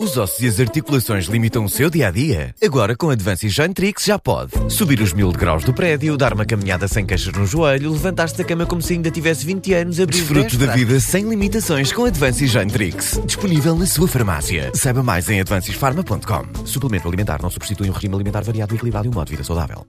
Os ossos e as articulações limitam o seu dia a dia? Agora com Advances Jantrix já pode. Subir os mil graus do prédio, dar uma caminhada sem queixas no joelho, levantar-se da cama como se ainda tivesse 20 anos, abrir Desfrute da vida sem limitações com Advances Jantrix. Disponível na sua farmácia. Saiba mais em advancesfarma.com. Suplemento alimentar não substitui um regime alimentar variado e equilibrado e um modo de vida saudável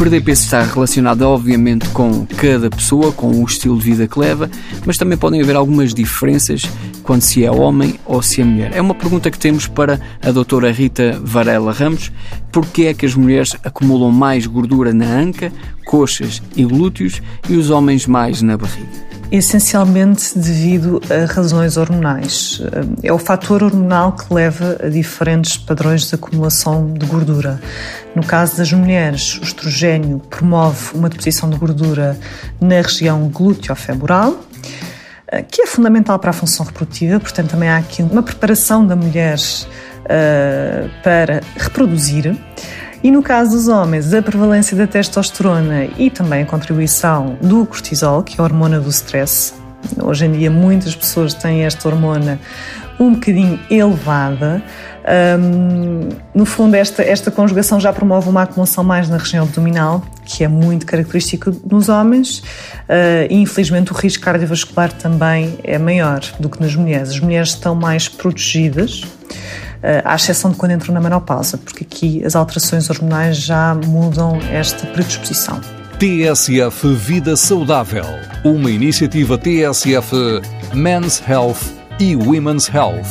perder peso está relacionado, obviamente, com cada pessoa, com o estilo de vida que leva, mas também podem haver algumas diferenças quando se é homem ou se é mulher. É uma pergunta que temos para a doutora Rita Varela Ramos. Porquê é que as mulheres acumulam mais gordura na anca, coxas e glúteos e os homens mais na barriga? essencialmente devido a razões hormonais. É o fator hormonal que leva a diferentes padrões de acumulação de gordura. No caso das mulheres, o estrogênio promove uma deposição de gordura na região glúteo-femoral, que é fundamental para a função reprodutiva, portanto, também há aqui uma preparação da mulher uh, para reproduzir. E no caso dos homens, a prevalência da testosterona e também a contribuição do cortisol, que é a hormona do stress. Hoje em dia, muitas pessoas têm esta hormona um bocadinho elevada. Um, no fundo, esta, esta conjugação já promove uma acumulação mais na região abdominal, que é muito característico nos homens, uh, e infelizmente o risco cardiovascular também é maior do que nas mulheres. As mulheres estão mais protegidas eh, à exceção de quando entram na menopausa, porque aqui as alterações hormonais já mudam esta predisposição. TSF Vida Saudável, uma iniciativa TSF Men's Health e Women's Health.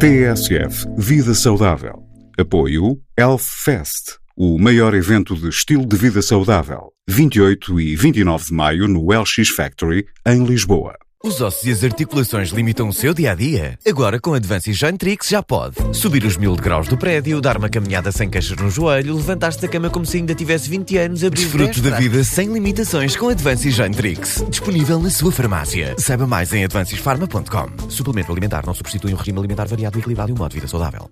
TSF Vida Saudável. Apoio Health Fest, o maior evento de estilo de vida saudável. 28 e 29 de maio no LX Factory, em Lisboa. Os ossos e as articulações limitam o seu dia a dia? Agora com Advances Jantrix já pode. Subir os mil graus do prédio, dar uma caminhada sem queixas no joelho, levantar-se da cama como se ainda tivesse 20 anos, abrir Desfrute da vida sem limitações com Advances Jantrix. Disponível na sua farmácia. Saiba mais em advancesfarma.com. Suplemento alimentar não substitui um regime alimentar variado e equilibrado e um modo de vida saudável.